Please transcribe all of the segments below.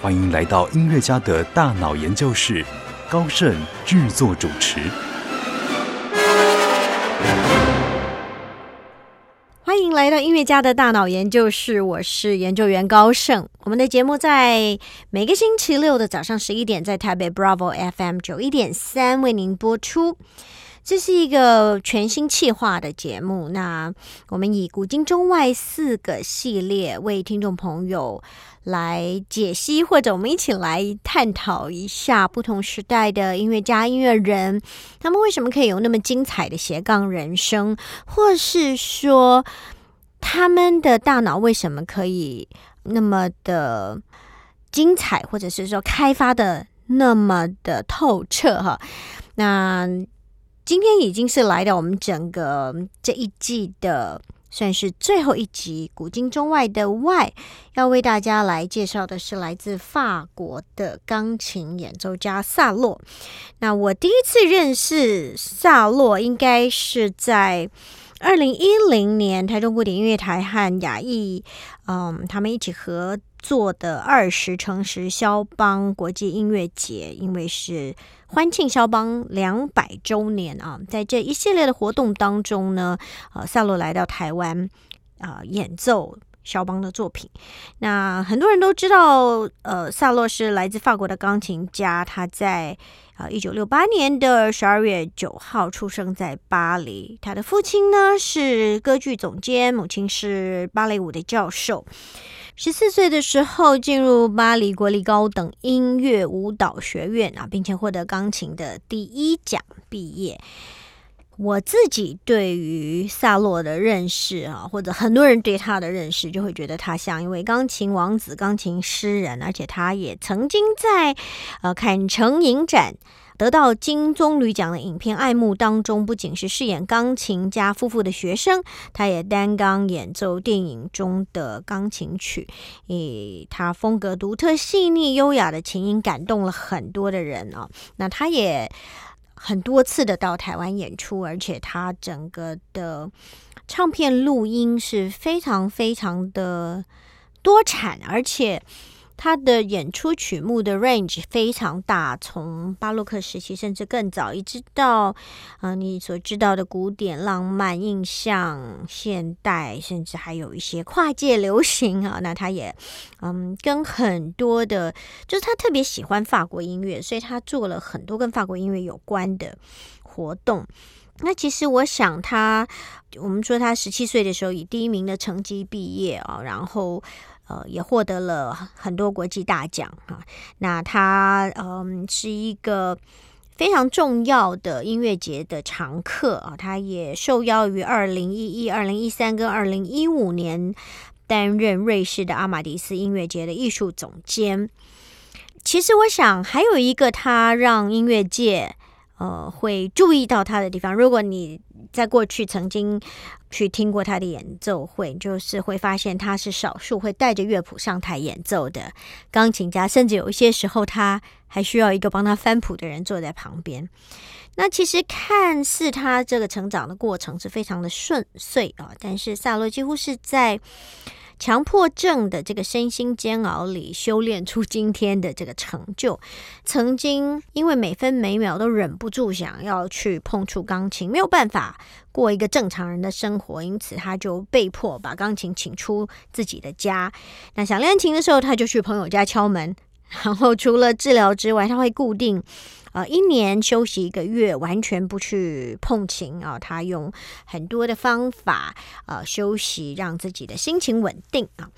欢迎来到音乐家的大脑研究室，高盛制作主持。欢迎来到音乐家的大脑研究室，我是研究员高盛。我们的节目在每个星期六的早上十一点，在台北 Bravo FM 九一点三为您播出。这是一个全新企划的节目，那我们以古今中外四个系列为听众朋友来解析，或者我们一起来探讨一下不同时代的音乐家、音乐人，他们为什么可以有那么精彩的斜杠人生，或是说他们的大脑为什么可以那么的精彩，或者是说开发的那么的透彻？哈，那。今天已经是来到我们整个这一季的算是最后一集，古今中外的外，要为大家来介绍的是来自法国的钢琴演奏家萨洛。那我第一次认识萨洛，应该是在二零一零年台中古典音乐台和雅艺，嗯，他们一起合作的二十乘十肖邦国际音乐节，因为是。欢庆肖邦两百周年啊！在这一系列的活动当中呢，呃，萨洛来到台湾啊，演奏肖邦的作品。那很多人都知道，呃，萨洛是来自法国的钢琴家。他在啊一九六八年的十二月九号出生在巴黎。他的父亲呢是歌剧总监，母亲是芭蕾舞的教授。十四岁的时候进入巴黎国立高等音乐舞蹈学院啊，并且获得钢琴的第一奖毕业。我自己对于萨洛的认识啊，或者很多人对他的认识，就会觉得他像一位钢琴王子、钢琴诗人，而且他也曾经在呃坎城影展。得到金棕榈奖的影片《爱慕》当中，不仅是饰演钢琴家夫妇的学生，他也担纲演奏电影中的钢琴曲。以他风格独特、细腻、优雅的琴音，感动了很多的人啊。那他也很多次的到台湾演出，而且他整个的唱片录音是非常非常的多产，而且。他的演出曲目的 range 非常大，从巴洛克时期甚至更早，一直到啊你所知道的古典、浪漫、印象、现代，甚至还有一些跨界流行啊。那他也嗯跟很多的，就是他特别喜欢法国音乐，所以他做了很多跟法国音乐有关的活动。那其实我想他，我们说他十七岁的时候以第一名的成绩毕业啊，然后。呃，也获得了很多国际大奖啊。那他嗯是一个非常重要的音乐节的常客啊。他也受邀于二零一一、二零一三跟二零一五年担任瑞士的阿马迪斯音乐节的艺术总监。其实我想还有一个他让音乐界呃会注意到他的地方。如果你在过去曾经去听过他的演奏会，就是会发现他是少数会带着乐谱上台演奏的钢琴家，甚至有一些时候他还需要一个帮他翻谱的人坐在旁边。那其实看似他这个成长的过程是非常的顺遂啊，但是萨洛几乎是在。强迫症的这个身心煎熬里修炼出今天的这个成就。曾经因为每分每秒都忍不住想要去碰触钢琴，没有办法过一个正常人的生活，因此他就被迫把钢琴请出自己的家。那想练琴的时候，他就去朋友家敲门。然后除了治疗之外，他会固定。呃，一年休息一个月，完全不去碰琴啊。他用很多的方法呃休息，让自己的心情稳定啊。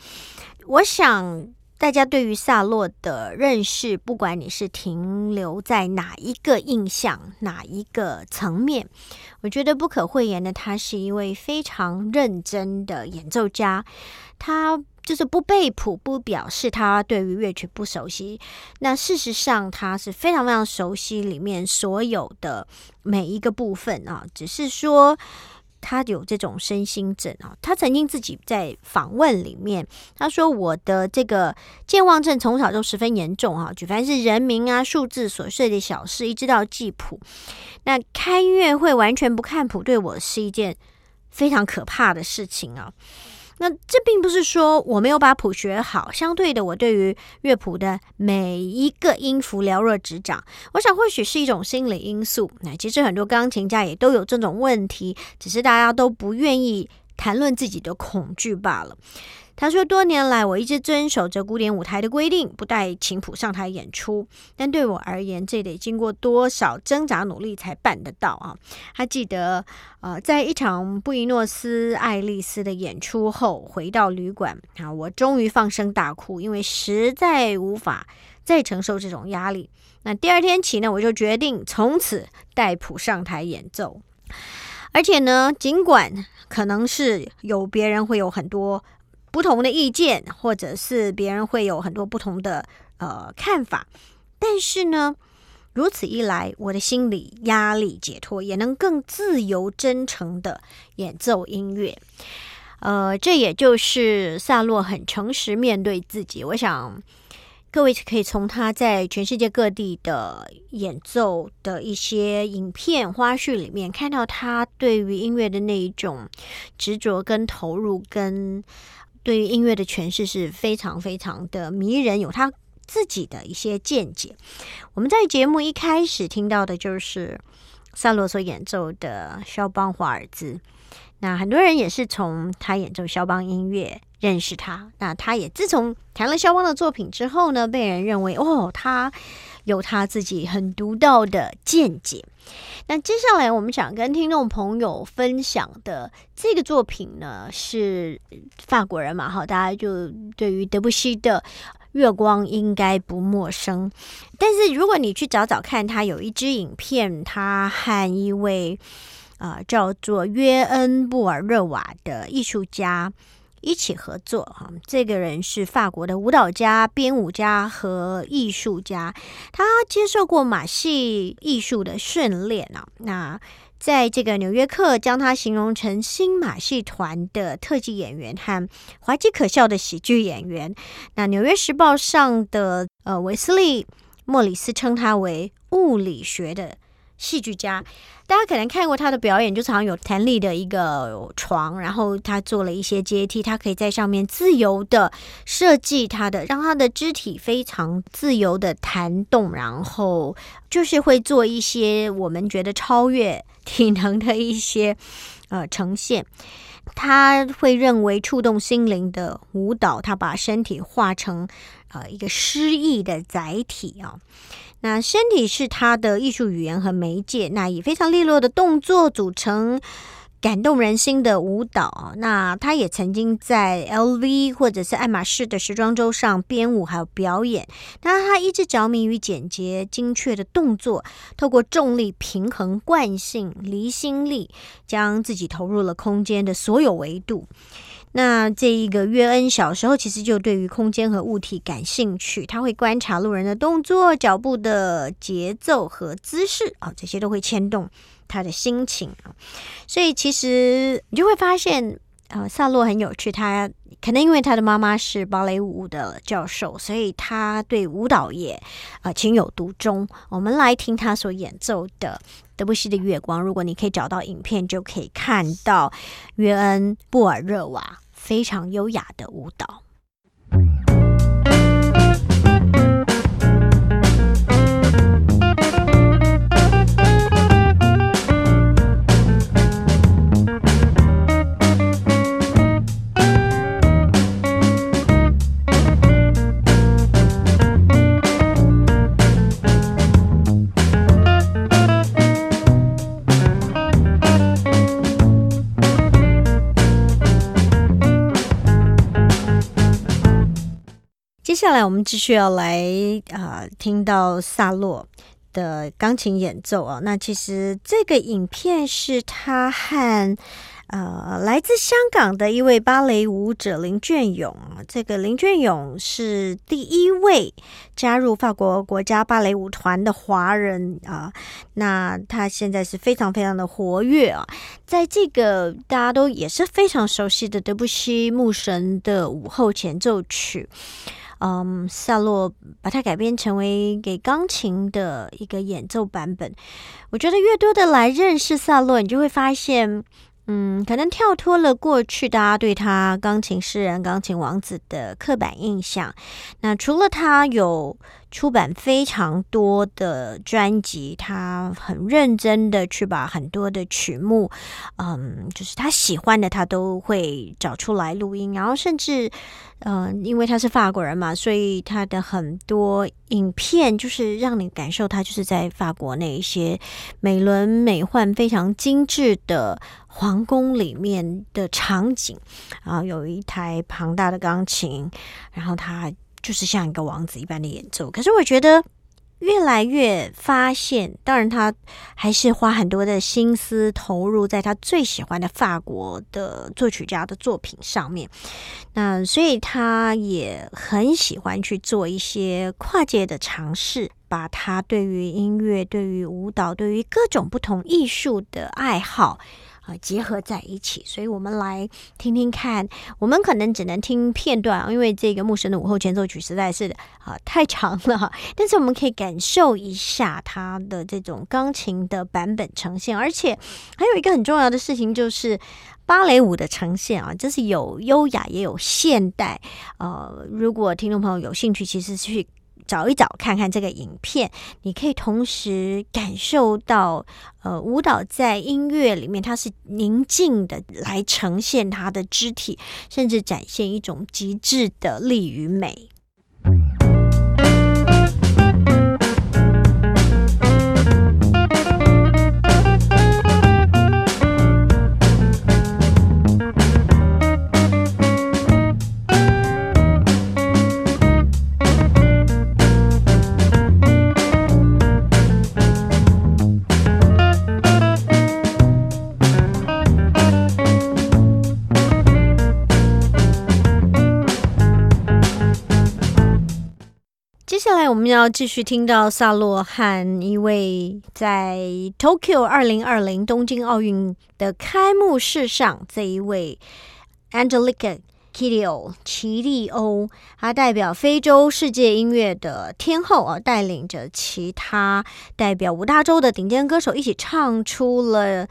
我想大家对于萨洛的认识，不管你是停留在哪一个印象、哪一个层面，我觉得不可讳言的，他是一位非常认真的演奏家。他。就是不背谱，不表示他对于乐曲不熟悉。那事实上，他是非常非常熟悉里面所有的每一个部分啊，只是说。他有这种身心症啊，他曾经自己在访问里面，他说我的这个健忘症从小就十分严重啊，举凡是人名啊、数字琐碎的小事，一直到记谱，那开音乐会完全不看谱，对我是一件非常可怕的事情啊。那这并不是说我没有把谱学好，相对的，我对于乐谱的每一个音符了若指掌。我想或许是一种心理因素。那其实很多钢琴家也都有这种问题，只是大家都不愿意谈论自己的恐惧罢了。他说：“多年来，我一直遵守着古典舞台的规定，不带琴谱上台演出。但对我而言，这得经过多少挣扎努力才办得到啊！”他记得，呃，在一场布宜诺斯艾利斯的演出后，回到旅馆啊，我终于放声大哭，因为实在无法再承受这种压力。那第二天起呢，我就决定从此带谱上台演奏。而且呢，尽管可能是有别人会有很多。不同的意见，或者是别人会有很多不同的呃看法，但是呢，如此一来，我的心理压力解脱，也能更自由真诚的演奏音乐。呃，这也就是萨洛很诚实面对自己。我想各位可以从他在全世界各地的演奏的一些影片花絮里面，看到他对于音乐的那一种执着跟投入跟。对于音乐的诠释是非常非常的迷人，有他自己的一些见解。我们在节目一开始听到的就是萨罗所演奏的肖邦华尔兹，那很多人也是从他演奏肖邦音乐认识他。那他也自从弹了肖邦的作品之后呢，被人认为哦，他有他自己很独到的见解。那接下来我们想跟听众朋友分享的这个作品呢，是法国人嘛？哈，大家就对于德布西的《月光》应该不陌生。但是如果你去找找看，他有一支影片，他和一位啊叫做约恩布尔热瓦的艺术家。一起合作哈，这个人是法国的舞蹈家、编舞家和艺术家，他接受过马戏艺术的训练啊。那在这个《纽约客》将他形容成新马戏团的特技演员和滑稽可笑的喜剧演员。那《纽约时报》上的呃维斯利·莫里斯称他为物理学的。戏剧家，大家可能看过他的表演，就常有弹力的一个床，然后他做了一些阶梯，他可以在上面自由的设计他的，让他的肢体非常自由的弹动，然后就是会做一些我们觉得超越体能的一些呃呈现。他会认为触动心灵的舞蹈，他把身体化成呃一个诗意的载体啊。那身体是他的艺术语言和媒介，那以非常利落的动作组成感动人心的舞蹈。那他也曾经在 LV 或者是爱马仕的时装周上编舞还有表演。那他一直着迷于简洁精确的动作，透过重力平衡、惯性、离心力，将自己投入了空间的所有维度。那这一个约恩小时候其实就对于空间和物体感兴趣，他会观察路人的动作、脚步的节奏和姿势啊，这些都会牵动他的心情。所以其实你就会发现，呃，萨洛很有趣，他可能因为他的妈妈是芭蕾舞的教授，所以他对舞蹈也呃情有独钟。我们来听他所演奏的德布西的《月光》，如果你可以找到影片，就可以看到约恩布尔热瓦。非常优雅的舞蹈。接下来我们继续要来啊，听到萨洛的钢琴演奏啊。那其实这个影片是他和呃来自香港的一位芭蕾舞者林隽永这个林俊勇是第一位加入法国国家芭蕾舞团的华人啊。那他现在是非常非常的活跃啊，在这个大家都也是非常熟悉的德布西牧神的午后前奏曲。嗯，萨洛把它改编成为给钢琴的一个演奏版本。我觉得越多的来认识萨洛，你就会发现，嗯，可能跳脱了过去大家对他钢琴诗人、钢琴王子的刻板印象。那除了他有。出版非常多的专辑，他很认真的去把很多的曲目，嗯，就是他喜欢的，他都会找出来录音。然后甚至，嗯，因为他是法国人嘛，所以他的很多影片就是让你感受他就是在法国那一些美轮美奂、非常精致的皇宫里面的场景。然后有一台庞大的钢琴，然后他。就是像一个王子一般的演奏，可是我觉得越来越发现，当然他还是花很多的心思投入在他最喜欢的法国的作曲家的作品上面。那所以他也很喜欢去做一些跨界的尝试，把他对于音乐、对于舞蹈、对于各种不同艺术的爱好。结合在一起，所以我们来听听看。我们可能只能听片段，因为这个牧神的午后前奏曲实在是啊太长了。但是我们可以感受一下它的这种钢琴的版本呈现，而且还有一个很重要的事情就是芭蕾舞的呈现啊，就是有优雅也有现代。呃，如果听众朋友有兴趣，其实去。找一找，看看这个影片，你可以同时感受到，呃，舞蹈在音乐里面它是宁静的，来呈现它的肢体，甚至展现一种极致的力与美。要继续听到萨洛和一位在 Tokyo 二零二零东京奥运的开幕式上，这一位 Angelica Kidjo 奇利欧，他代表非洲世界音乐的天后啊，带领着其他代表五大洲的顶尖歌手一起唱出了。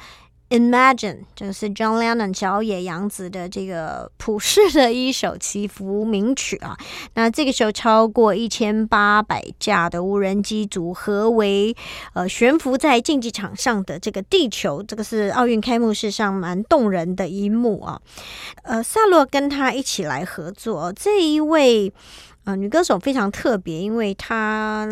Imagine，就是 John Lennon 小野洋子的这个普世的一首祈福名曲啊。那这个时候，超过一千八百架的无人机组合为呃悬浮在竞技场上的这个地球，这个是奥运开幕式上蛮动人的一幕啊。呃，萨洛跟他一起来合作，这一位呃女歌手非常特别，因为她。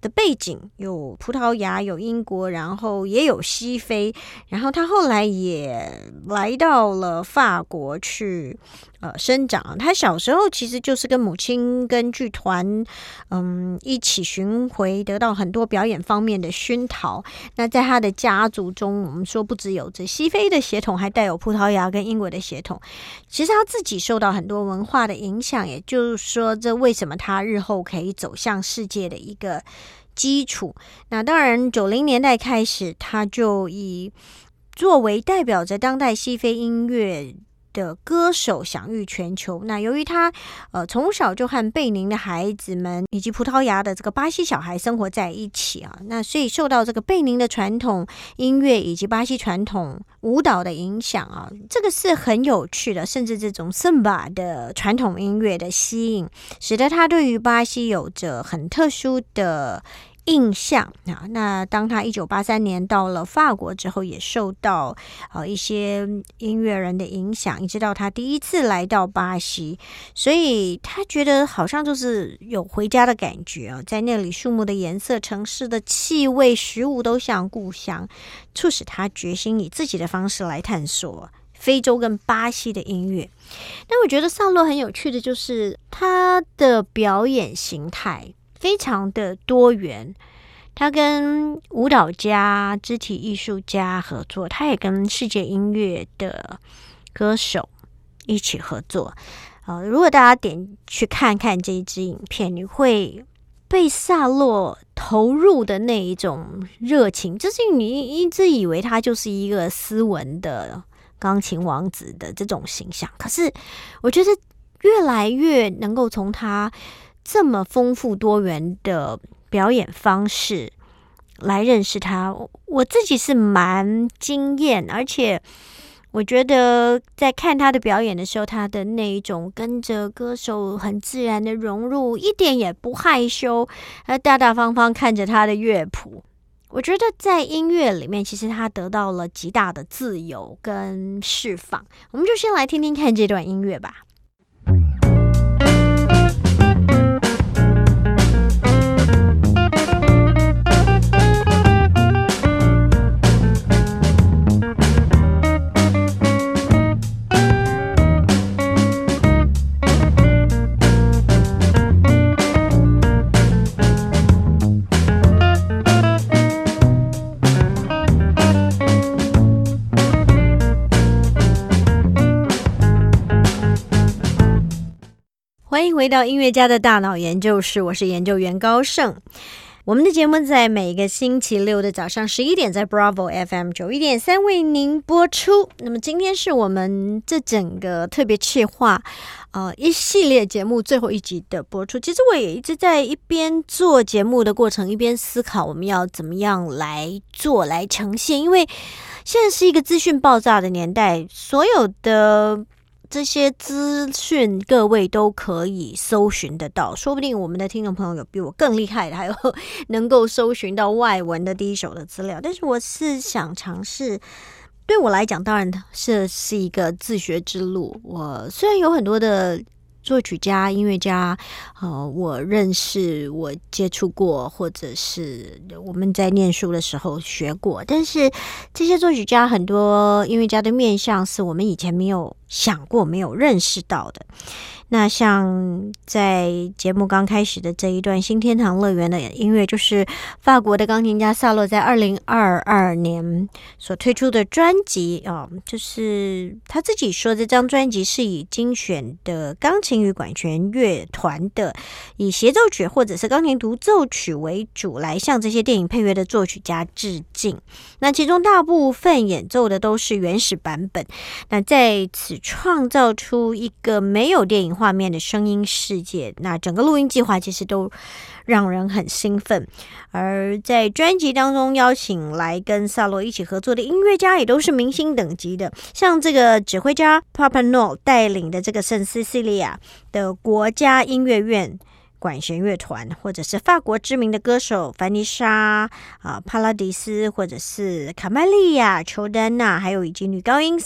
的背景有葡萄牙，有英国，然后也有西非，然后他后来也来到了法国去呃生长。他小时候其实就是跟母亲跟剧团嗯一起巡回，得到很多表演方面的熏陶。那在他的家族中，我们说不只有这西非的血统，还带有葡萄牙跟英国的血统。其实他自己受到很多文化的影响，也就是说，这为什么他日后可以走向世界的一个。基础，那当然，九零年代开始，他就以作为代表着当代西非音乐。的歌手享誉全球。那由于他呃从小就和贝宁的孩子们以及葡萄牙的这个巴西小孩生活在一起啊，那所以受到这个贝宁的传统音乐以及巴西传统舞蹈的影响啊，这个是很有趣的。甚至这种圣巴的传统音乐的吸引，使得他对于巴西有着很特殊的。印象啊，那当他一九八三年到了法国之后，也受到呃一些音乐人的影响，一直到他第一次来到巴西，所以他觉得好像就是有回家的感觉啊，在那里树木的颜色、城市的气味、食物都像故乡，促使他决心以自己的方式来探索非洲跟巴西的音乐。但我觉得萨洛很有趣的就是他的表演形态。非常的多元，他跟舞蹈家、肢体艺术家合作，他也跟世界音乐的歌手一起合作。呃，如果大家点去看看这一支影片，你会被萨洛投入的那一种热情，就是你一直以为他就是一个斯文的钢琴王子的这种形象，可是我觉得越来越能够从他这么丰富多元的表演方式来认识他，我自己是蛮惊艳，而且。我觉得在看他的表演的时候，他的那一种跟着歌手很自然的融入，一点也不害羞，他大大方方看着他的乐谱。我觉得在音乐里面，其实他得到了极大的自由跟释放。我们就先来听听看这段音乐吧。欢迎回到音乐家的大脑研究室，我是研究员高盛。我们的节目在每个星期六的早上十一点，在 Bravo FM 九一点三为您播出。那么今天是我们这整个特别企划呃一系列节目最后一集的播出。其实我也一直在一边做节目的过程，一边思考我们要怎么样来做来呈现，因为现在是一个资讯爆炸的年代，所有的。这些资讯各位都可以搜寻得到，说不定我们的听众朋友有比我更厉害的，还有能够搜寻到外文的第一手的资料。但是我是想尝试，对我来讲，当然是是一个自学之路。我虽然有很多的。作曲家、音乐家，呃，我认识、我接触过，或者是我们在念书的时候学过。但是这些作曲家、很多音乐家的面相，是我们以前没有想过、没有认识到的。那像在节目刚开始的这一段《新天堂乐园》的音乐，就是法国的钢琴家萨洛在二零二二年所推出的专辑啊，就是他自己说这张专辑是以精选的钢琴与管弦乐团的以协奏曲或者是钢琴独奏曲为主，来向这些电影配乐的作曲家致敬。那其中大部分演奏的都是原始版本，那在此创造出一个没有电影。画面的声音世界，那整个录音计划其实都让人很兴奋。而在专辑当中邀请来跟萨洛一起合作的音乐家，也都是明星等级的，像这个指挥家 Papa No 带领的这个圣西西利亚的国家音乐院。管弦乐团，或者是法国知名的歌手凡妮莎啊、帕拉迪斯，或者是卡麦利亚、裘丹娜，还有以及女高音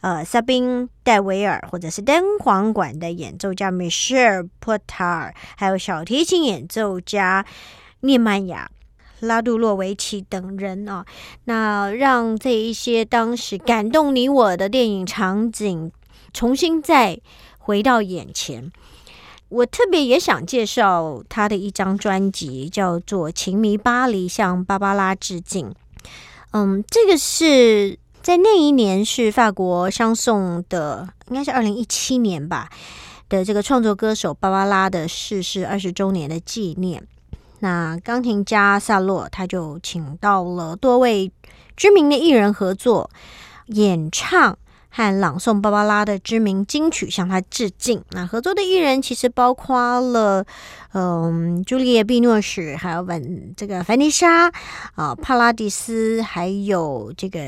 呃萨宾戴维尔，或者是灯簧管的演奏家 Michel Porter，还有小提琴演奏家涅曼雅、拉杜洛维奇等人啊，那让这一些当时感动你我的电影场景重新再回到眼前。我特别也想介绍他的一张专辑，叫做《情迷巴黎》，向芭芭拉致敬。嗯，这个是在那一年是法国相送的，应该是二零一七年吧的这个创作歌手芭芭拉的逝世二十周年的纪念。那钢琴家萨洛他就请到了多位知名的艺人合作演唱。和朗诵芭芭拉的知名金曲，向他致敬。那合作的艺人其实包括了，嗯，朱丽叶·碧诺什，还有文这个凡妮莎啊，帕拉迪斯，还有这个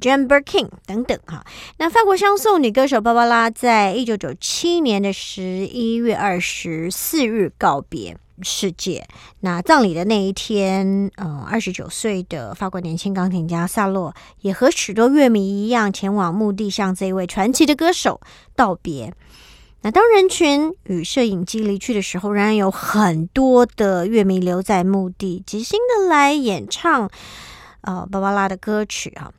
Jan b e r k i n 等等哈。那法国香颂女歌手芭芭拉，在一九九七年的十一月二十四日告别。世界那葬礼的那一天，呃，二十九岁的法国年轻钢琴家萨洛也和许多乐迷一样前往墓地，向这一位传奇的歌手道别。那当人群与摄影机离去的时候，仍然有很多的乐迷留在墓地，即兴的来演唱呃芭芭拉的歌曲啊。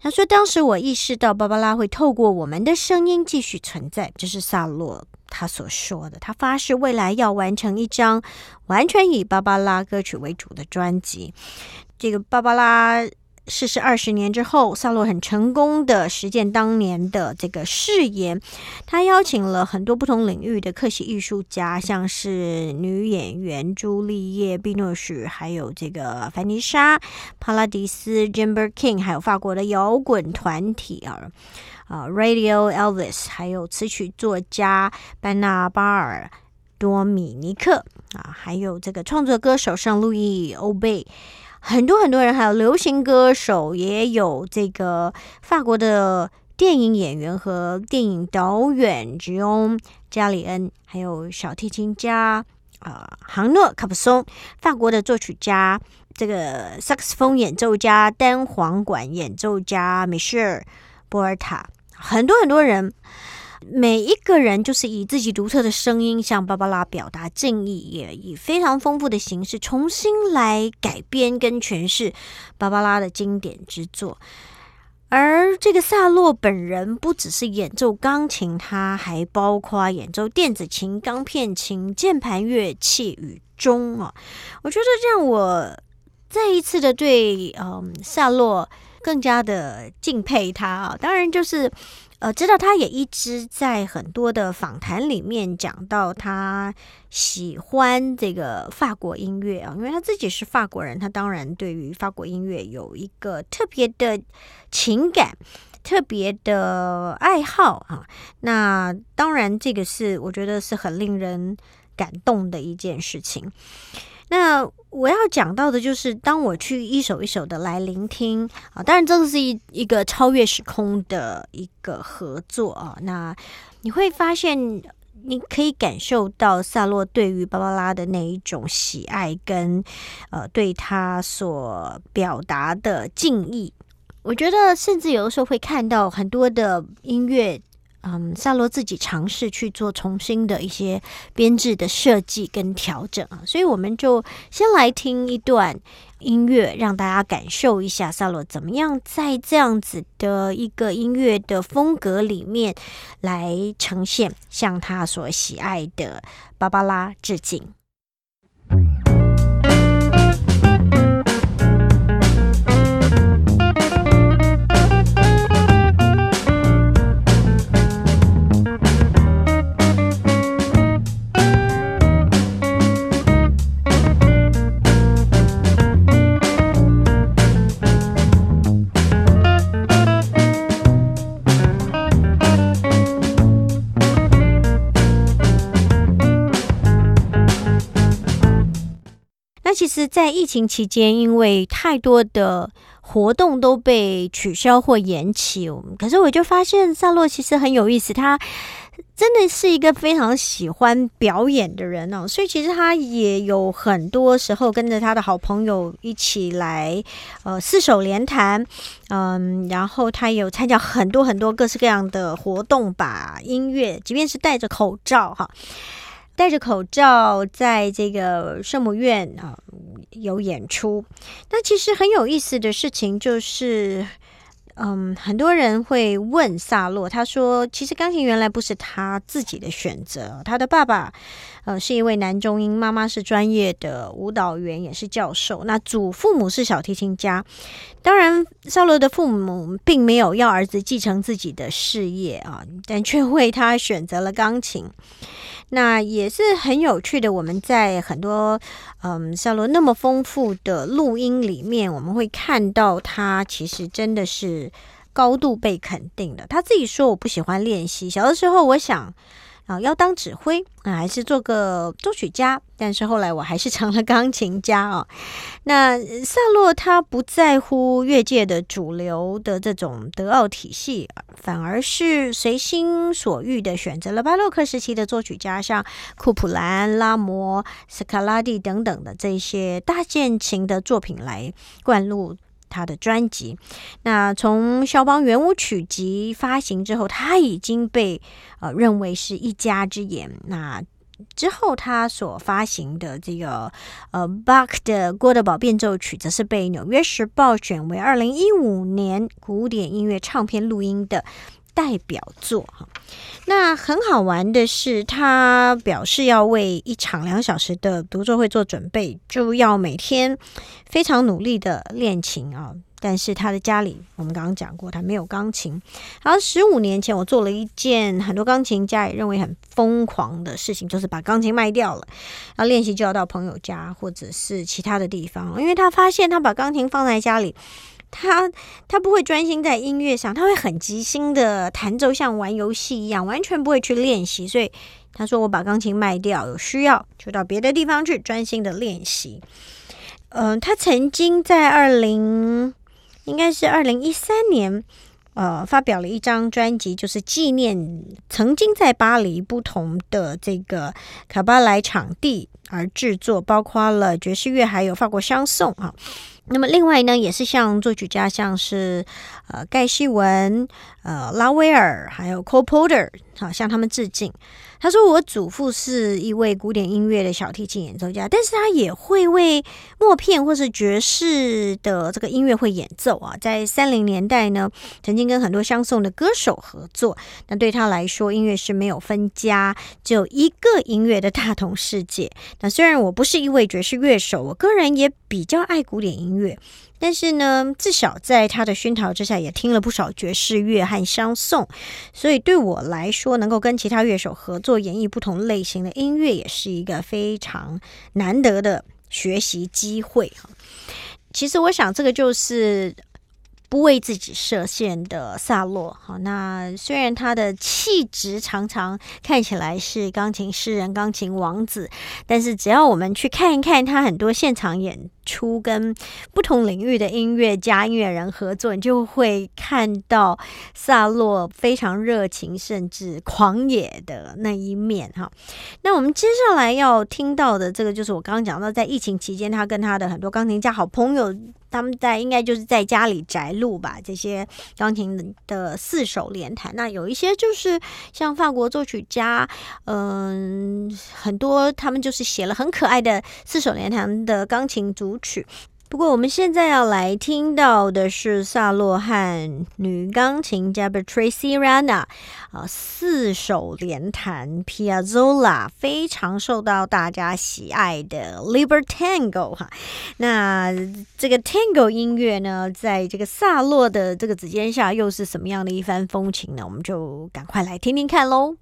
他说：“当时我意识到芭芭拉会透过我们的声音继续存在，这是萨洛。”他所说的，他发誓未来要完成一张完全以芭芭拉歌曲为主的专辑。这个芭芭拉逝世二十年之后，萨洛很成功的实践当年的这个誓言。他邀请了很多不同领域的客席艺术家，像是女演员朱丽叶·碧诺许，还有这个凡妮莎·帕拉迪斯 （Jimber King），还有法国的摇滚团体啊啊，Radio Elvis，还有词曲作家班纳巴尔·多米尼克啊，还有这个创作歌手圣路易·欧贝。很多很多人，还有流行歌手，也有这个法国的电影演员和电影导演吉翁·加里恩，还有小提琴家啊，杭诺·卡普松，法国的作曲家，这个萨克斯风演奏家、单簧管演奏家米歇尔·波尔塔，很多很多人。每一个人就是以自己独特的声音向芭芭拉表达敬意，也以非常丰富的形式重新来改编跟诠释芭芭拉的经典之作。而这个萨洛本人不只是演奏钢琴，他还包括演奏电子琴、钢片琴、键盘乐器与钟啊。我觉得让，我再一次的对嗯萨洛更加的敬佩他啊。当然就是。呃，知道他也一直在很多的访谈里面讲到他喜欢这个法国音乐啊，因为他自己是法国人，他当然对于法国音乐有一个特别的情感、特别的爱好啊。那当然，这个是我觉得是很令人感动的一件事情。那我要讲到的就是，当我去一首一首的来聆听啊，当然这个是一一个超越时空的一个合作啊。那你会发现，你可以感受到萨洛对于芭芭拉的那一种喜爱，跟呃对他所表达的敬意。我觉得，甚至有的时候会看到很多的音乐。嗯，萨罗自己尝试去做重新的一些编制的设计跟调整啊，所以我们就先来听一段音乐，让大家感受一下萨罗怎么样在这样子的一个音乐的风格里面来呈现向他所喜爱的芭芭拉致敬。其实，在疫情期间，因为太多的活动都被取消或延期，可是我就发现萨洛其实很有意思，他真的是一个非常喜欢表演的人哦。所以其实他也有很多时候跟着他的好朋友一起来，呃，四手联弹，嗯，然后他有参加很多很多各式各样的活动，吧音乐，即便是戴着口罩，哈。戴着口罩，在这个圣母院啊有演出。那其实很有意思的事情就是，嗯，很多人会问萨洛，他说，其实钢琴原来不是他自己的选择，他的爸爸呃是一位男中音，妈妈是专业的舞蹈员，也是教授。那祖父母是小提琴家。当然，萨洛的父母并没有要儿子继承自己的事业啊，但却为他选择了钢琴。那也是很有趣的。我们在很多嗯，夏洛那么丰富的录音里面，我们会看到他其实真的是高度被肯定的。他自己说：“我不喜欢练习，小的时候我想。”要当指挥啊，还是做个作曲家？但是后来我还是成了钢琴家啊。那萨洛他不在乎乐界的主流的这种德奥体系，反而是随心所欲的选择了巴洛克时期的作曲家，像库普兰、拉摩、斯卡拉蒂等等的这些大键琴的作品来灌入。他的专辑，那从肖邦圆舞曲集发行之后，他已经被呃认为是一家之言。那之后他所发行的这个呃巴克的《郭德堡变奏曲》，则是被《纽约时报》选为二零一五年古典音乐唱片录音的代表作哈。那很好玩的是，他表示要为一场两小时的独奏会做准备，就要每天非常努力的练琴啊。但是他的家里，我们刚刚讲过，他没有钢琴。然后十五年前，我做了一件很多钢琴家也认为很疯狂的事情，就是把钢琴卖掉了，然后练习就要到朋友家或者是其他的地方，因为他发现他把钢琴放在家里。他他不会专心在音乐上，他会很即兴的弹奏，像玩游戏一样，完全不会去练习。所以他说：“我把钢琴卖掉，有需要就到别的地方去专心的练习。”嗯，他曾经在二零应该是二零一三年，呃，发表了一张专辑，就是纪念曾经在巴黎不同的这个卡巴莱场地而制作，包括了爵士乐还有法国香颂啊。那么另外呢，也是向作曲家，像是呃盖希文、呃拉威尔，还有 Cole Porter，好向他们致敬。他说：“我祖父是一位古典音乐的小提琴演奏家，但是他也会为默片或是爵士的这个音乐会演奏啊。在三零年代呢，曾经跟很多相送的歌手合作。那对他来说，音乐是没有分家，只有一个音乐的大同世界。那虽然我不是一位爵士乐手，我个人也比较爱古典音乐。”但是呢，至少在他的熏陶之下，也听了不少爵士乐和相送，所以对我来说，能够跟其他乐手合作演绎不同类型的音乐，也是一个非常难得的学习机会。其实，我想这个就是。不为自己设限的萨洛，好，那虽然他的气质常常看起来是钢琴诗人、钢琴王子，但是只要我们去看一看他很多现场演出，跟不同领域的音乐家、音乐人合作，你就会看到萨洛非常热情甚至狂野的那一面哈。那我们接下来要听到的这个，就是我刚刚讲到，在疫情期间，他跟他的很多钢琴家好朋友。他们在应该就是在家里宅录吧，这些钢琴的四手联弹。那有一些就是像法国作曲家，嗯，很多他们就是写了很可爱的四手联弹的钢琴组曲。不过，我们现在要来听到的是萨洛和女钢琴家 Tracy Rana 啊四手联弹 Piazzolla，非常受到大家喜爱的 Libertango 哈。那这个 Tango 音乐呢，在这个萨洛的这个指尖下，又是什么样的一番风情呢？我们就赶快来听听看喽。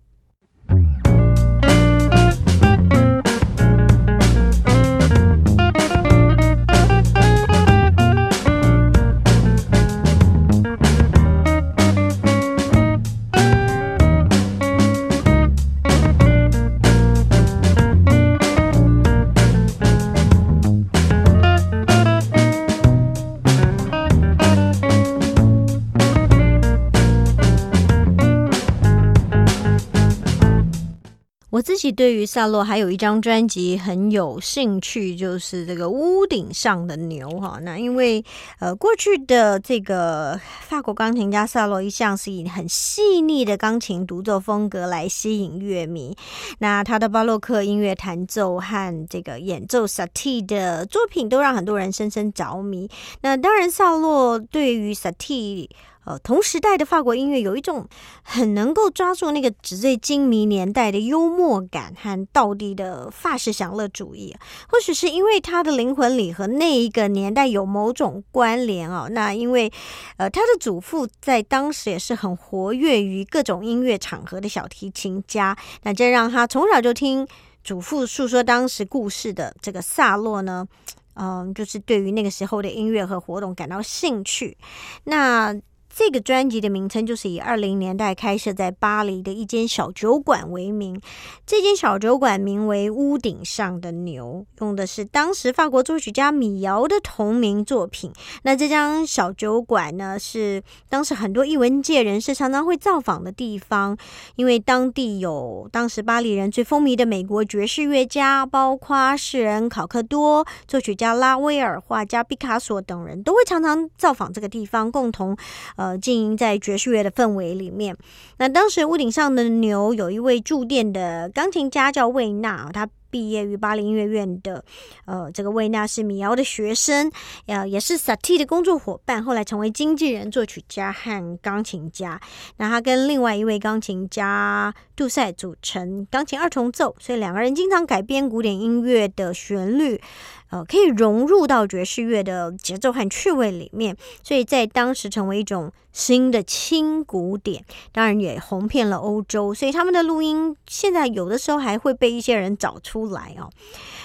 己对于萨洛还有一张专辑很有兴趣，就是这个屋顶上的牛哈。那因为呃过去的这个法国钢琴家萨洛一向是以很细腻的钢琴独奏风格来吸引乐迷。那他的巴洛克音乐弹奏和这个演奏萨蒂的作品都让很多人深深着迷。那当然，萨洛对于萨蒂。呃，同时代的法国音乐有一种很能够抓住那个纸醉金迷年代的幽默感和道地的法式享乐主义，或许是因为他的灵魂里和那一个年代有某种关联哦。那因为呃，他的祖父在当时也是很活跃于各种音乐场合的小提琴家，那这让他从小就听祖父诉说当时故事的这个萨洛呢，嗯，就是对于那个时候的音乐和活动感到兴趣，那。这个专辑的名称就是以二零年代开设在巴黎的一间小酒馆为名。这间小酒馆名为“屋顶上的牛”，用的是当时法国作曲家米尧的同名作品。那这张小酒馆呢，是当时很多艺文界人士常常会造访的地方，因为当地有当时巴黎人最风靡的美国爵士乐家，包括诗人考克多、作曲家拉威尔、画家毕卡索等人都会常常造访这个地方，共同呃。经营在爵士乐的氛围里面。那当时屋顶上的牛有一位驻店的钢琴家叫魏娜，他毕业于巴黎音乐院的，呃，这个魏纳是米瑶的学生，呃，也是萨蒂的工作伙伴，后来成为经纪人、作曲家和钢琴家。那他跟另外一位钢琴家杜塞组成钢琴二重奏，所以两个人经常改编古典音乐的旋律。呃，可以融入到爵士乐的节奏和趣味里面，所以在当时成为一种新的轻古典，当然也红遍了欧洲。所以他们的录音现在有的时候还会被一些人找出来哦。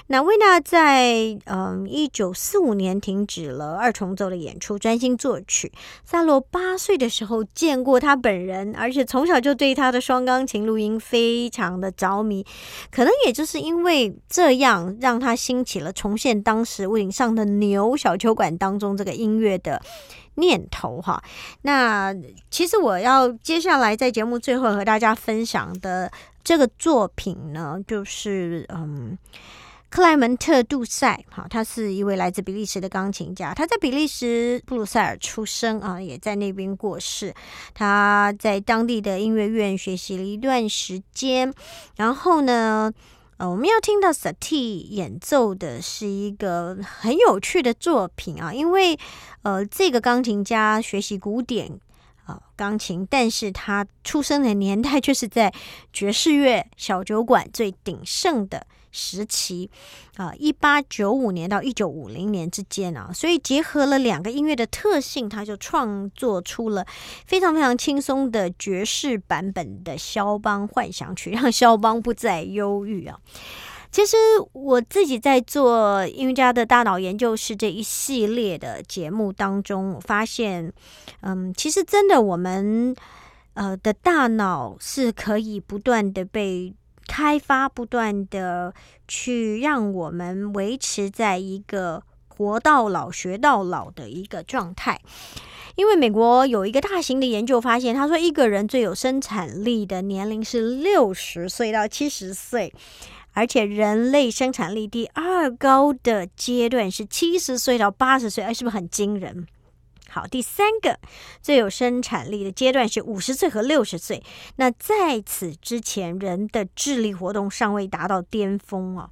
那维纳在嗯一九四五年停止了二重奏的演出，专心作曲。萨罗八岁的时候见过他本人，而且从小就对他的双钢琴录音非常的着迷。可能也就是因为这样，让他兴起了重现当时屋顶上的牛小球馆当中这个音乐的念头哈。那其实我要接下来在节目最后和大家分享的这个作品呢，就是嗯。克莱门特·杜塞，哈，他是一位来自比利时的钢琴家。他在比利时布鲁塞尔出生啊，也在那边过世。他在当地的音乐院学习了一段时间。然后呢，呃，我们要听到萨蒂演奏的是一个很有趣的作品啊，因为呃，这个钢琴家学习古典啊钢琴，但是他出生的年代却是在爵士乐小酒馆最鼎盛的。时期啊，一八九五年到一九五零年之间啊，所以结合了两个音乐的特性，他就创作出了非常非常轻松的爵士版本的肖邦幻想曲，让肖邦不再忧郁啊。其实我自己在做音乐家的大脑研究室这一系列的节目当中，我发现，嗯，其实真的我们呃的大脑是可以不断的被。开发不断的去让我们维持在一个活到老学到老的一个状态，因为美国有一个大型的研究发现，他说一个人最有生产力的年龄是六十岁到七十岁，而且人类生产力第二高的阶段是七十岁到八十岁，哎，是不是很惊人？好，第三个最有生产力的阶段是五十岁和六十岁。那在此之前，人的智力活动尚未达到巅峰啊。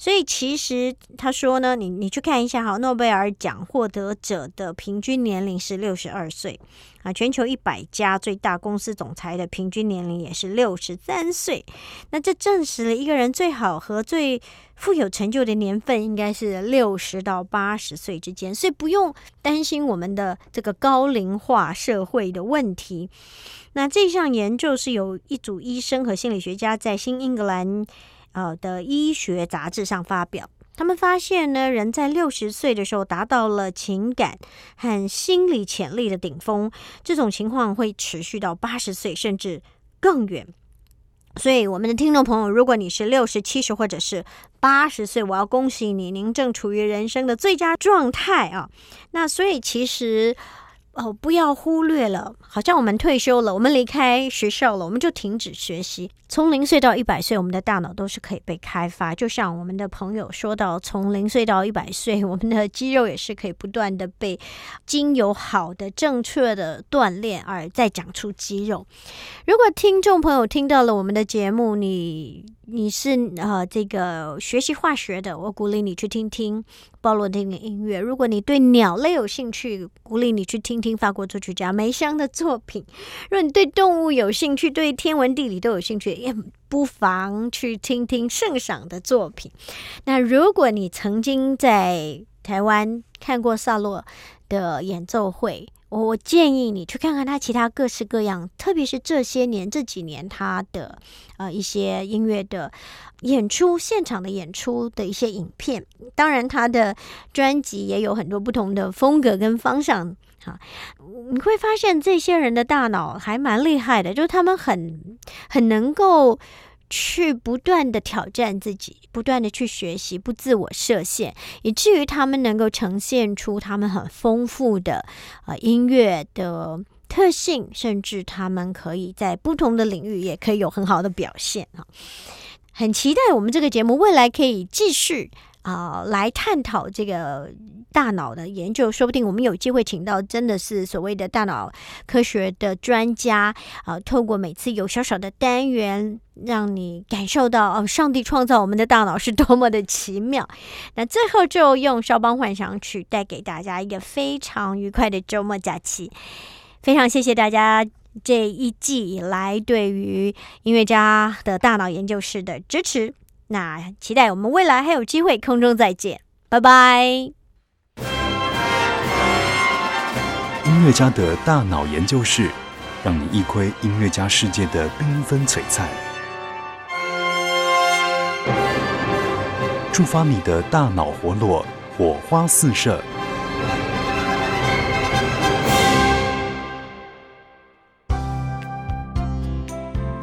所以其实他说呢，你你去看一下哈，诺贝尔奖获得者的平均年龄是六十二岁啊，全球一百家最大公司总裁的平均年龄也是六十三岁。那这证实了一个人最好和最富有成就的年份应该是六十到八十岁之间，所以不用担心我们的这个高龄化社会的问题。那这项研究是由一组医生和心理学家在新英格兰。呃的医学杂志上发表，他们发现呢，人在六十岁的时候达到了情感和心理潜力的顶峰，这种情况会持续到八十岁甚至更远。所以，我们的听众朋友，如果你是六十七十或者是八十岁，我要恭喜你，您正处于人生的最佳状态啊！那所以其实。哦，不要忽略了，好像我们退休了，我们离开学校了，我们就停止学习。从零岁到一百岁，我们的大脑都是可以被开发。就像我们的朋友说到，从零岁到一百岁，我们的肌肉也是可以不断的被经由好的、正确的锻炼而再长出肌肉。如果听众朋友听到了我们的节目，你你是呃这个学习化学的，我鼓励你去听听。鲍罗丁的音乐。如果你对鸟类有兴趣，鼓励你去听听法国作曲家梅香的作品。如果你对动物有兴趣，对天文地理都有兴趣，也不妨去听听圣赏的作品。那如果你曾经在台湾看过萨洛的演奏会，我建议你去看看他其他各式各样，特别是这些年这几年他的呃一些音乐的演出、现场的演出的一些影片。当然，他的专辑也有很多不同的风格跟方向。哈，你会发现这些人的大脑还蛮厉害的，就是他们很很能够。去不断的挑战自己，不断的去学习，不自我设限，以至于他们能够呈现出他们很丰富的呃音乐的特性，甚至他们可以在不同的领域也可以有很好的表现啊！很期待我们这个节目未来可以继续啊来探讨这个大脑的研究，说不定我们有机会请到真的是所谓的大脑科学的专家啊，透过每次有小小的单元，让你感受到哦，上帝创造我们的大脑是多么的奇妙。那最后就用肖邦幻想曲带给大家一个非常愉快的周末假期。非常谢谢大家这一季以来对于音乐家的大脑研究室的支持。那期待我们未来还有机会空中再见，拜拜。音乐家的大脑研究室，让你一窥音乐家世界的缤纷璀璨，触发你的大脑活络，火花四射。